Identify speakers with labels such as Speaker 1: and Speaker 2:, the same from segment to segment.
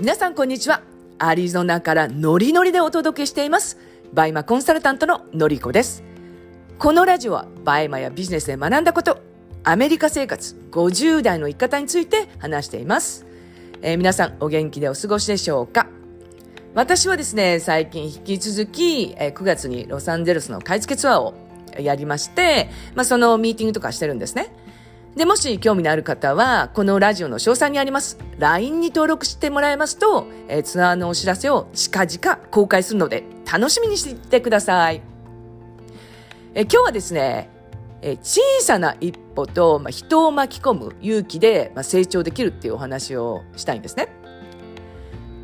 Speaker 1: 皆さんこんにちは。アリゾナからノリノリでお届けしています。 BUYMA コンサルタントののりこです。このラジオは BUYMA やビジネスで学んだこと、アメリカ生活50代の生き方について話しています。えー、皆さんお元気でお過ごしでしょうか？私はですね、最近引き続き、えー、9月にロサンゼルスの買い付けツアーをやりまして、まあ、そのミーティングとかしてるんですね。で、もし興味のある方は、このラジオの詳細にあります LINE に登録してもらえますと、えツアーのお知らせを近々公開するので、楽しみにしていてください。え今日はですね、え小さな一歩と、まあ、人を巻き込む勇気で、まあ、成長できるっていうお話をしたいんですね。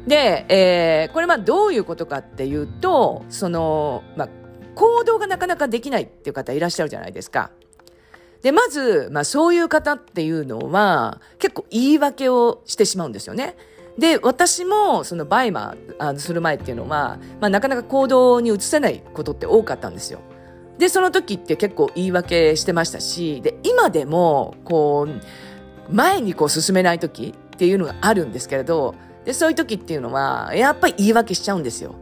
Speaker 1: で、えー、これはどういうことかっていうと、その、まあ、行動がなかなかできないっていう方いらっしゃるじゃないですか。で、まず、まあそういう方っていうのは、結構言い訳をしてしまうんですよね。で、私も、そのバイマーする前っていうのは、まあなかなか行動に移せないことって多かったんですよ。で、その時って結構言い訳してましたし、で、今でも、こう、前にこう進めない時っていうのがあるんですけれど、で、そういう時っていうのは、やっぱり言い訳しちゃうんですよ。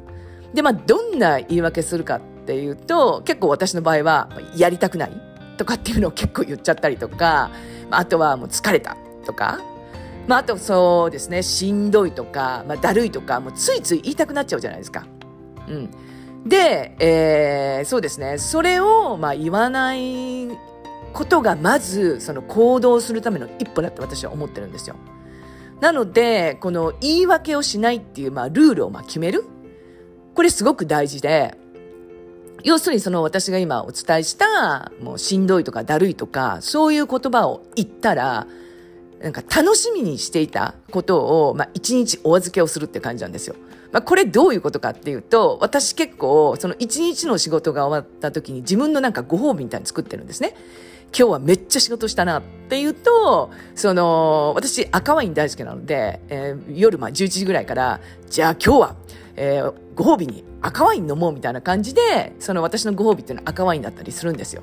Speaker 1: で、まあ、どんな言い訳するかっていうと、結構私の場合は、やりたくない。とかっていうのを結構言っちゃったりとか、あとはもう疲れたとか、まあ、あとそうですね、しんどいとか、まあ、だるいとか、もうついつい言いたくなっちゃうじゃないですか。うん。で、えー、そうですね、それを、まあ、言わないことが、まず、その行動するための一歩だって私は思ってるんですよ。なので、この言い訳をしないっていう、まあ、ルールをまあ決める。これすごく大事で、要するにその私が今お伝えした、もうしんどいとかだるいとか、そういう言葉を言ったら、なんか楽しみにしていたことを、まあ一日お預けをするって感じなんですよ。まあこれどういうことかっていうと、私結構その一日の仕事が終わった時に自分のなんかご褒美みたいに作ってるんですね。今日はめっちゃ仕事したなっていうと、その、私赤ワイン大好きなので、えー、夜まあ11時ぐらいから、じゃあ今日は、えー、ご褒美に赤ワイン飲もうみたいな感じで、その私のご褒美っていうのは赤ワインだったりするんですよ。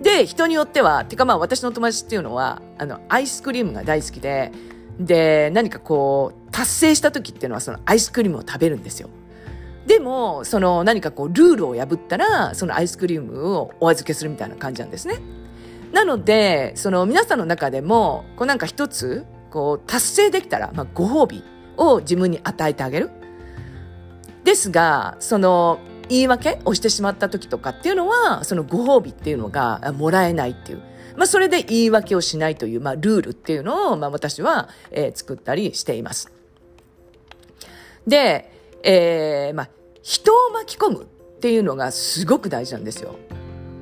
Speaker 1: で、人によっては、てかまあ私の友達っていうのは、あの、アイスクリームが大好きで、で、何かこう、達成した時っていうのはそのアイスクリームを食べるんですよ。でも、その何かこう、ルールを破ったら、そのアイスクリームをお預けするみたいな感じなんですね。なので、その皆さんの中でも、こうなんか一つ、こう、達成できたら、まあ、ご褒美を自分に与えてあげる。ですが、その、言い訳をしてしまった時とかっていうのは、そのご褒美っていうのがもらえないっていう。まあ、それで言い訳をしないという、まあ、ルールっていうのを、まあ、私は、えー、作ったりしています。で、えー、まあ、人を巻き込むっていうのがすごく大事なんですよ。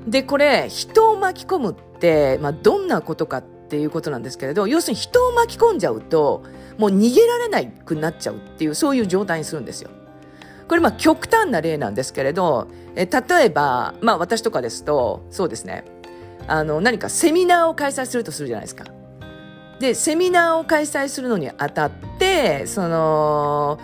Speaker 1: で、これ、人を巻き込むって、まあ、どんなことかっていうことなんですけれど、要するに人を巻き込んじゃうと、もう逃げられなくなっちゃうっていう、そういう状態にするんですよ。これまあ極端な例なんですけれど、え例えば、まあ私とかですと、そうですね、あの何かセミナーを開催するとするじゃないですか。で、セミナーを開催するのにあたって、その、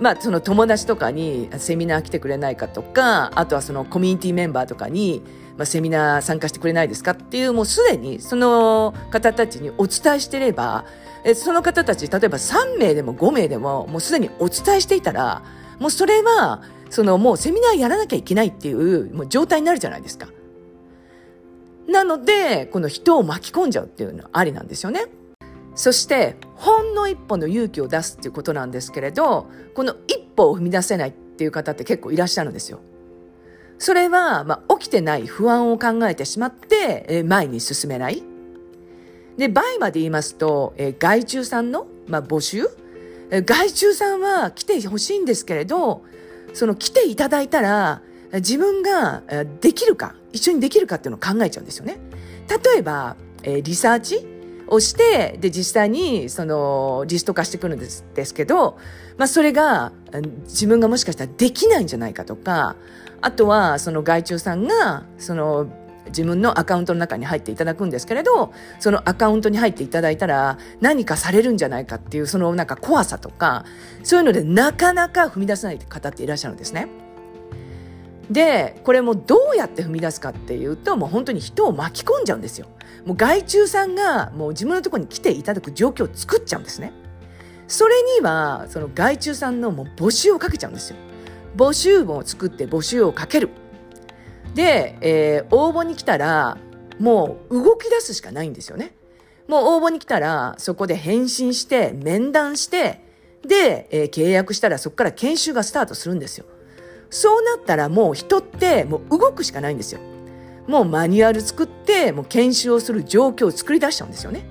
Speaker 1: まあ、その友達とかにセミナー来てくれないかとか、あとはそのコミュニティメンバーとかに、まあ、セミナー参加してくれないですかっていう、もうすでにその方たちにお伝えしてれば、その方たち、例えば3名でも5名でも、もうすでにお伝えしていたら、もうそれは、そのもうセミナーやらなきゃいけないっていうもう状態になるじゃないですか。なので、この人を巻き込んじゃうっていうのはありなんですよね。そして、ほんの一歩の勇気を出すっていうことなんですけれど、この一歩を踏み出せないっていう方って結構いらっしゃるんですよ。それは、まあ、起きてない不安を考えてしまって、え前に進めない。で、倍まで言いますと、え外注さんの、まあ、募集外注さんは来てほしいんですけれど、その来ていただいたら、自分ができるか、一緒にできるかっていうのを考えちゃうんですよね。例えば、リサーチをして、で、実際に、その、リスト化してくるんですですけど、まあ、それが、自分がもしかしたらできないんじゃないかとか、あとは、その外注さんが、その、自分のアカウントの中に入っていただくんですけれど、そのアカウントに入っていただいたら何かされるんじゃないかっていうそのなんか怖さとか、そういうのでなかなか踏み出せない方っていらっしゃるんですね。で、これもどうやって踏み出すかっていうと、もう本当に人を巻き込んじゃうんですよ。もう外注さんがもう自分のところに来ていただく状況を作っちゃうんですね。それには、その外注さんのもう募集をかけちゃうんですよ。募集を作って募集をかける。で、えー、応募に来たら、もう動き出すしかないんですよね。もう応募に来たら、そこで返信して、面談して、で、えー、契約したらそこから研修がスタートするんですよ。そうなったらもう人ってもう動くしかないんですよ。もうマニュアル作って、もう研修をする状況を作り出しちゃうんですよね。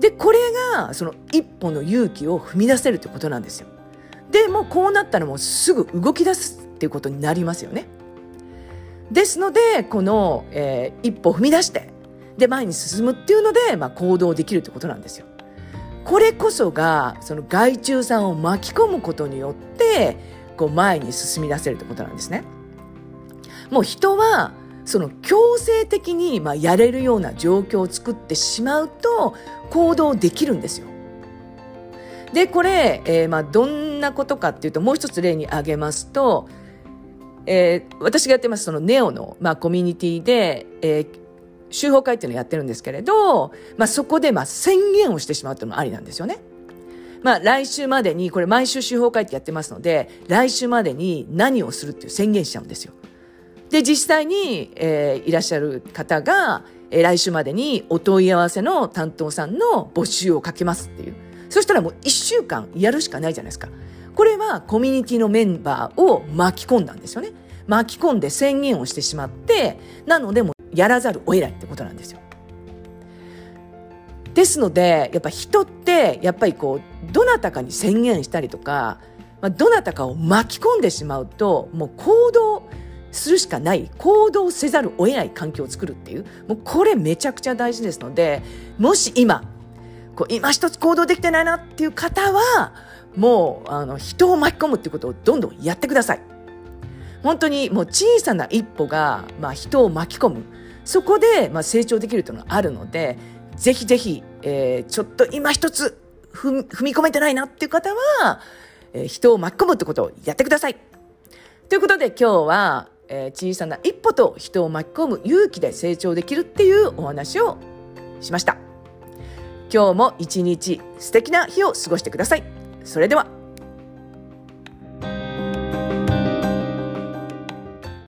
Speaker 1: で、これがその一歩の勇気を踏み出せるってことなんですよ。で、もうこうなったらもうすぐ動き出すっていうことになりますよね。ですので、この、えー、一歩踏み出して、で、前に進むっていうので、まあ、行動できるってことなんですよ。これこそが、その外注さんを巻き込むことによって、こう前に進み出せるってことなんですね。もう人は、その強制的にまあやれるような状況を作ってしまうと行動できるんですよ。で、これ、えー、まあどんなことかっていうと、もう一つ例に挙げますと、えー、私がやってますそのネオの、まあ、コミュニティで、えー、集法会っていうのをやってるんですけれど、まあ、そこでまあ宣言をしてしまうっていうのもありなんですよね。まあ、来週までに、これ毎週集法会ってやってますので、来週までに何をするっていう宣言しちゃうんですよ。で、実際に、えー、いらっしゃる方が、えー、来週までにお問い合わせの担当さんの募集をかけますっていう。そしたらもう一週間やるしかないじゃないですか。これはコミュニティのメンバーを巻き込んだんですよね。巻き込んで宣言をしてしまって、なのでもやらざるを得ないってことなんですよ。ですので、やっぱ人って、やっぱりこう、どなたかに宣言したりとか、まあ、どなたかを巻き込んでしまうと、もう行動するしかない、行動せざるを得ない環境を作るっていう、もうこれめちゃくちゃ大事ですので、もし今、こう今一つ行動できてないなっていう方は、もう、あの、人を巻き込むってことをどんどんやってください。本当にもう小さな一歩が、まあ、人を巻き込む。そこで、まあ、成長できるというのがあるので、ぜひぜひ、えー、ちょっと今一つ踏み込めてないなっていう方は、えー、人を巻き込むってことをやってください。ということで今日は、えー、小さな一歩と人を巻き込む勇気で成長できるっていうお話をしました。今日も一日素敵な日を過ごしてください。それでは。